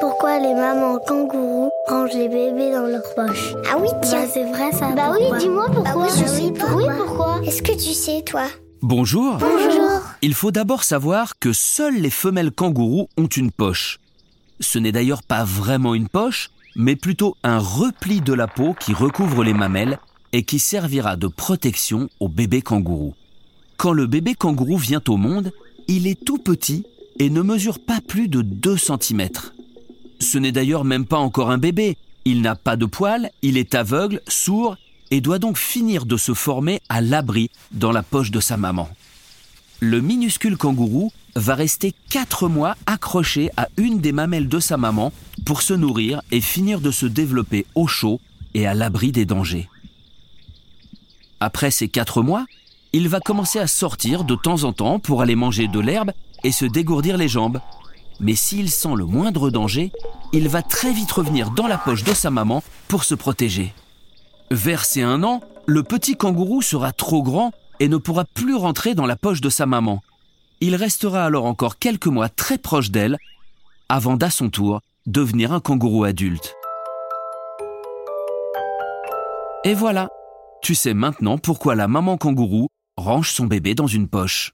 Pourquoi les mamans kangourous rangent les bébés dans leur poche Ah oui, tiens. Bah, c'est vrai ça. Bah pourquoi oui, dis-moi pourquoi. Bah oui, je sais Oui, pourquoi. Oui, pourquoi Est-ce que tu sais, toi Bonjour. Bonjour. Il faut d'abord savoir que seules les femelles kangourous ont une poche. Ce n'est d'ailleurs pas vraiment une poche, mais plutôt un repli de la peau qui recouvre les mamelles et qui servira de protection au bébé kangourou. Quand le bébé kangourou vient au monde, il est tout petit et ne mesure pas plus de 2 cm. Ce n'est d'ailleurs même pas encore un bébé. Il n'a pas de poils, il est aveugle, sourd et doit donc finir de se former à l'abri dans la poche de sa maman. Le minuscule kangourou va rester 4 mois accroché à une des mamelles de sa maman pour se nourrir et finir de se développer au chaud et à l'abri des dangers. Après ces 4 mois, il va commencer à sortir de temps en temps pour aller manger de l'herbe et se dégourdir les jambes. Mais s'il sent le moindre danger, il va très vite revenir dans la poche de sa maman pour se protéger. Vers ses un an, le petit kangourou sera trop grand et ne pourra plus rentrer dans la poche de sa maman. Il restera alors encore quelques mois très proche d'elle, avant d'à son tour devenir un kangourou adulte. Et voilà, tu sais maintenant pourquoi la maman kangourou range son bébé dans une poche.